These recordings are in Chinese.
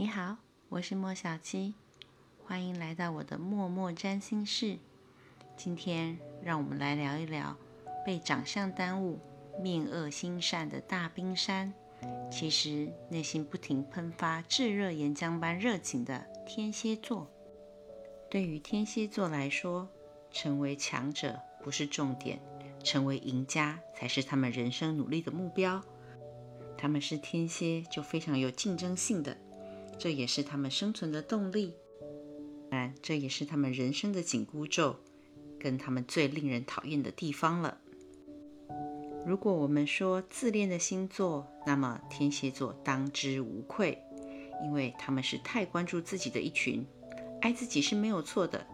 你好，我是莫小七，欢迎来到我的默默占星室。今天让我们来聊一聊被长相耽误、面恶心善的大冰山，其实内心不停喷发炙热岩浆般热情的天蝎座。对于天蝎座来说，成为强者不是重点，成为赢家才是他们人生努力的目标。他们是天蝎，就非常有竞争性的，这也是他们生存的动力。当然，这也是他们人生的紧箍咒，跟他们最令人讨厌的地方了。如果我们说自恋的星座，那么天蝎座当之无愧，因为他们是太关注自己的一群，爱自己是没有错的。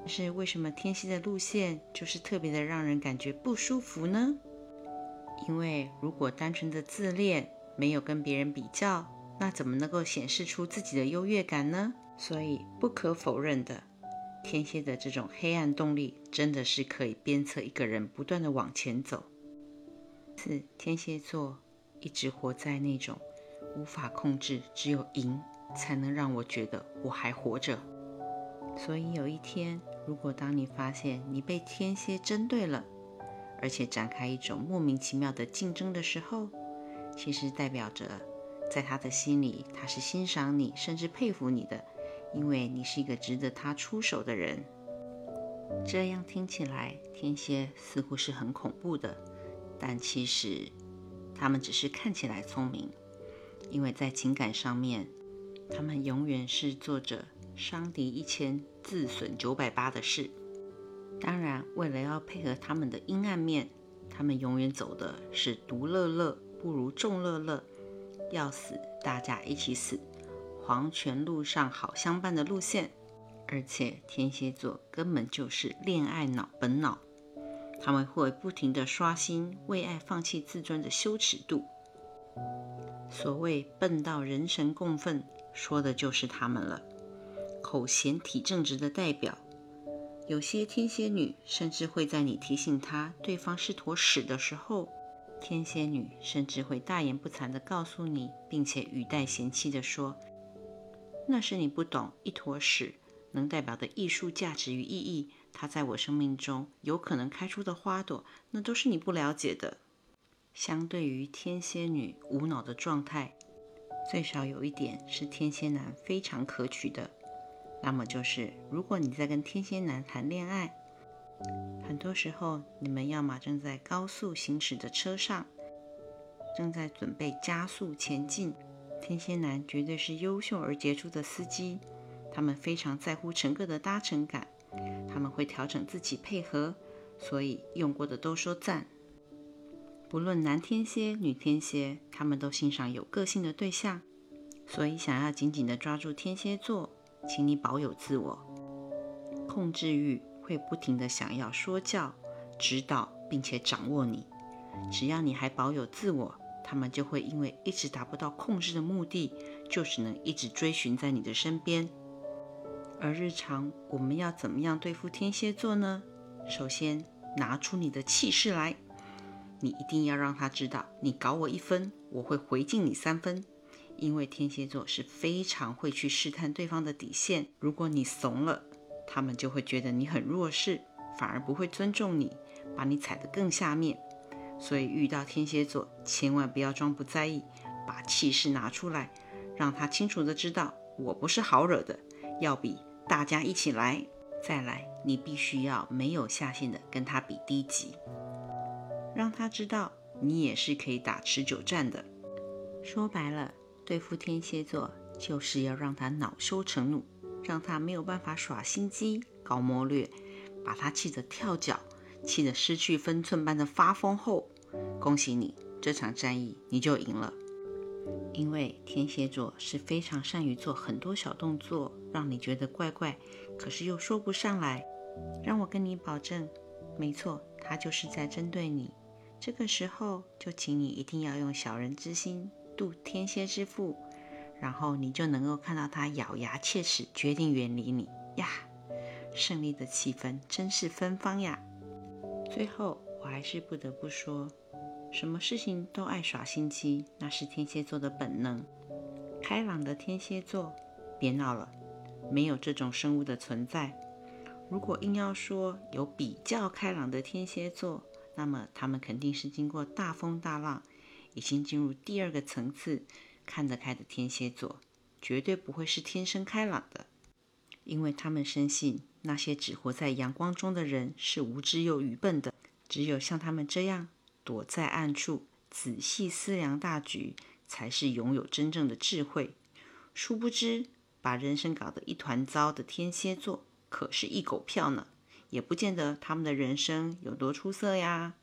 但是为什么天蝎的路线就是特别的让人感觉不舒服呢？因为如果单纯的自恋，没有跟别人比较，那怎么能够显示出自己的优越感呢？所以不可否认的，天蝎的这种黑暗动力，真的是可以鞭策一个人不断的往前走。四天蝎座一直活在那种无法控制，只有赢才能让我觉得我还活着。所以有一天，如果当你发现你被天蝎针对了，而且展开一种莫名其妙的竞争的时候，其实代表着，在他的心里，他是欣赏你，甚至佩服你的，因为你是一个值得他出手的人。这样听起来，天蝎似乎是很恐怖的，但其实他们只是看起来聪明，因为在情感上面，他们永远是做着伤敌一千，自损九百八的事。当然，为了要配合他们的阴暗面，他们永远走的是独乐乐不如众乐乐，要死大家一起死，黄泉路上好相伴的路线。而且天蝎座根本就是恋爱脑本脑，他们会不停的刷新为爱放弃自尊的羞耻度。所谓笨到人神共愤，说的就是他们了，口嫌体正直的代表。有些天蝎女甚至会在你提醒她对方是坨屎的时候，天蝎女甚至会大言不惭地告诉你，并且语带嫌弃地说：“那是你不懂，一坨屎能代表的艺术价值与意义，它在我生命中有可能开出的花朵，那都是你不了解的。”相对于天蝎女无脑的状态，最少有一点是天蝎男非常可取的。那么就是，如果你在跟天蝎男谈恋爱，很多时候你们要么正在高速行驶的车上，正在准备加速前进。天蝎男绝对是优秀而杰出的司机，他们非常在乎乘客的搭乘感，他们会调整自己配合，所以用过的都说赞。不论男天蝎、女天蝎，他们都欣赏有个性的对象，所以想要紧紧的抓住天蝎座。请你保有自我，控制欲会不停的想要说教、指导，并且掌握你。只要你还保有自我，他们就会因为一直达不到控制的目的，就只能一直追寻在你的身边。而日常我们要怎么样对付天蝎座呢？首先拿出你的气势来，你一定要让他知道，你搞我一分，我会回敬你三分。因为天蝎座是非常会去试探对方的底线，如果你怂了，他们就会觉得你很弱势，反而不会尊重你，把你踩得更下面。所以遇到天蝎座，千万不要装不在意，把气势拿出来，让他清楚的知道我不是好惹的，要比大家一起来。再来，你必须要没有下限的跟他比低级，让他知道你也是可以打持久战的。说白了。对付天蝎座，就是要让他恼羞成怒，让他没有办法耍心机、搞谋略，把他气得跳脚，气得失去分寸般的发疯后，恭喜你，这场战役你就赢了。因为天蝎座是非常善于做很多小动作，让你觉得怪怪，可是又说不上来。让我跟你保证，没错，他就是在针对你。这个时候，就请你一定要用小人之心。度天蝎之腹，然后你就能够看到他咬牙切齿，决定远离你呀！胜利的气氛真是芬芳呀！最后，我还是不得不说，什么事情都爱耍心机，那是天蝎座的本能。开朗的天蝎座，别闹了，没有这种生物的存在。如果硬要说有比较开朗的天蝎座，那么他们肯定是经过大风大浪，已经进入第二个层次，看得开的天蝎座，绝对不会是天生开朗的，因为他们深信那些只活在阳光中的人是无知又愚笨的，只有像他们这样躲在暗处，仔细思量大局，才是拥有真正的智慧。殊不知，把人生搞得一团糟的天蝎座，可是一狗票呢。也不见得他们的人生有多出色呀。